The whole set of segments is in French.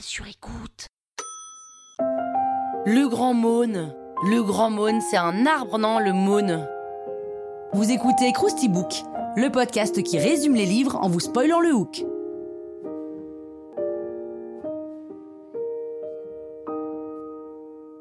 Sur écoute. Le grand mône. Le grand mône, c'est un arbre, non, le mône Vous écoutez Krusty Book, le podcast qui résume les livres en vous spoilant le hook.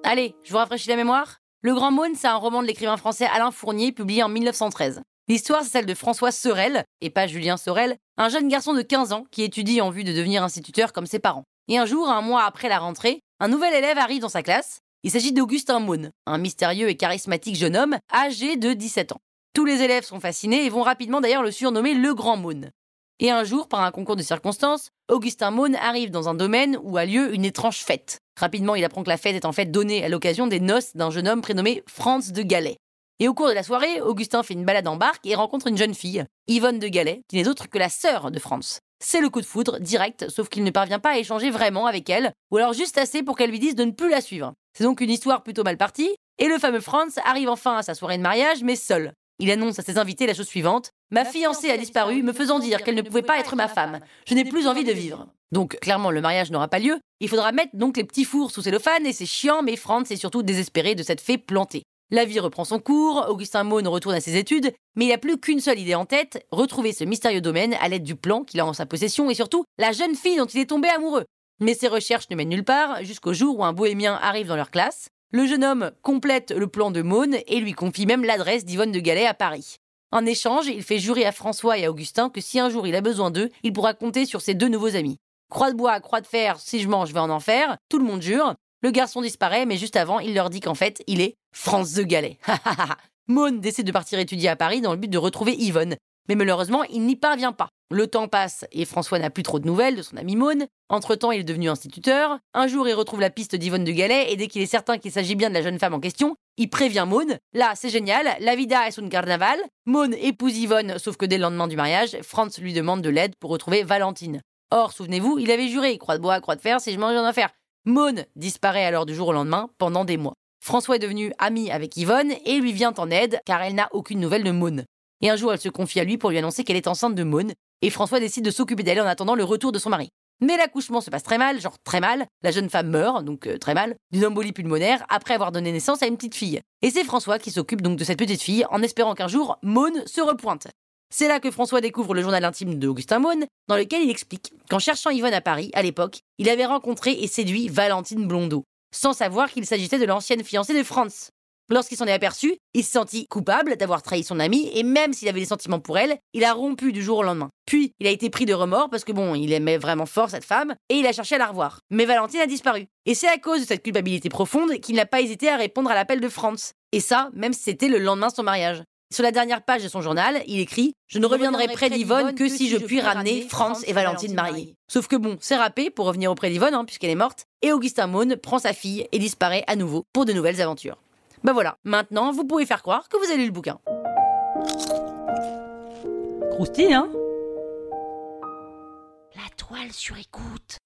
Allez, je vous rafraîchis la mémoire Le Grand Mône, c'est un roman de l'écrivain français Alain Fournier, publié en 1913. L'histoire, c'est celle de François Sorel, et pas Julien Sorel, un jeune garçon de 15 ans qui étudie en vue de devenir instituteur comme ses parents. Et un jour, un mois après la rentrée, un nouvel élève arrive dans sa classe. Il s'agit d'Augustin Mône, un mystérieux et charismatique jeune homme âgé de 17 ans. Tous les élèves sont fascinés et vont rapidement d'ailleurs le surnommer le Grand Mône. Et un jour, par un concours de circonstances, Augustin Mône arrive dans un domaine où a lieu une étrange fête. Rapidement, il apprend que la fête est en fait donnée à l'occasion des noces d'un jeune homme prénommé Franz de Galais. Et au cours de la soirée, Augustin fait une balade en barque et rencontre une jeune fille, Yvonne de Galais, qui n'est autre que la sœur de Franz. C'est le coup de foudre, direct, sauf qu'il ne parvient pas à échanger vraiment avec elle, ou alors juste assez pour qu'elle lui dise de ne plus la suivre. C'est donc une histoire plutôt mal partie, et le fameux Franz arrive enfin à sa soirée de mariage, mais seul. Il annonce à ses invités la chose suivante Ma fiancée a disparu, me faisant dire qu'elle ne pouvait pas être ma femme. Je n'ai plus envie de vivre. Donc, clairement, le mariage n'aura pas lieu. Il faudra mettre donc les petits fours sous cellophane, et c'est chiant, mais Franz est surtout désespéré de cette fée plantée. La vie reprend son cours, Augustin Mône retourne à ses études, mais il n'a plus qu'une seule idée en tête, retrouver ce mystérieux domaine à l'aide du plan qu'il a en sa possession et surtout la jeune fille dont il est tombé amoureux. Mais ses recherches ne mènent nulle part, jusqu'au jour où un bohémien arrive dans leur classe. Le jeune homme complète le plan de Mône et lui confie même l'adresse d'Yvonne de Galais à Paris. En échange, il fait jurer à François et à Augustin que si un jour il a besoin d'eux, il pourra compter sur ses deux nouveaux amis. Croix de bois, croix de fer, si je mange, je vais en enfer, tout le monde jure. Le garçon disparaît, mais juste avant, il leur dit qu'en fait, il est France de Galais. Maune décide de partir étudier à Paris dans le but de retrouver Yvonne. Mais malheureusement, il n'y parvient pas. Le temps passe et François n'a plus trop de nouvelles de son ami Maune. Entre-temps, il est devenu instituteur. Un jour, il retrouve la piste d'Yvonne de Galais et dès qu'il est certain qu'il s'agit bien de la jeune femme en question, il prévient Maune. Là, c'est génial, la vida est un carnaval. Maune épouse Yvonne, sauf que dès le lendemain du mariage, Franz lui demande de l'aide pour retrouver Valentine. Or, souvenez-vous, il avait juré, croix de bois, croix de fer, si je mange en enfer. Maune disparaît alors du jour au lendemain pendant des mois. François est devenu ami avec Yvonne et lui vient en aide car elle n'a aucune nouvelle de Maune. Et un jour, elle se confie à lui pour lui annoncer qu'elle est enceinte de Maune et François décide de s'occuper d'elle en attendant le retour de son mari. Mais l'accouchement se passe très mal, genre très mal. La jeune femme meurt, donc euh, très mal, d'une embolie pulmonaire après avoir donné naissance à une petite fille. Et c'est François qui s'occupe donc de cette petite fille en espérant qu'un jour, Maune se repointe. C'est là que François découvre le journal intime d'Augustin Maune, dans lequel il explique qu'en cherchant Yvonne à Paris, à l'époque, il avait rencontré et séduit Valentine Blondeau, sans savoir qu'il s'agissait de l'ancienne fiancée de Franz. Lorsqu'il s'en est aperçu, il se sentit coupable d'avoir trahi son amie et même s'il avait des sentiments pour elle, il a rompu du jour au lendemain. Puis, il a été pris de remords parce que bon, il aimait vraiment fort cette femme et il a cherché à la revoir. Mais Valentine a disparu. Et c'est à cause de cette culpabilité profonde qu'il n'a pas hésité à répondre à l'appel de Franz. Et ça, même si c'était le lendemain de son mariage. Sur la dernière page de son journal, il écrit Je ne reviendrai près d'Yvonne que si je puis ramener Franz et Valentine mariés. Sauf que bon, c'est râpé pour revenir auprès d'Yvonne, hein, puisqu'elle est morte, et Augustin Maune prend sa fille et disparaît à nouveau pour de nouvelles aventures. Ben voilà, maintenant vous pouvez faire croire que vous avez lu le bouquin. Croustille, hein? La toile sur écoute.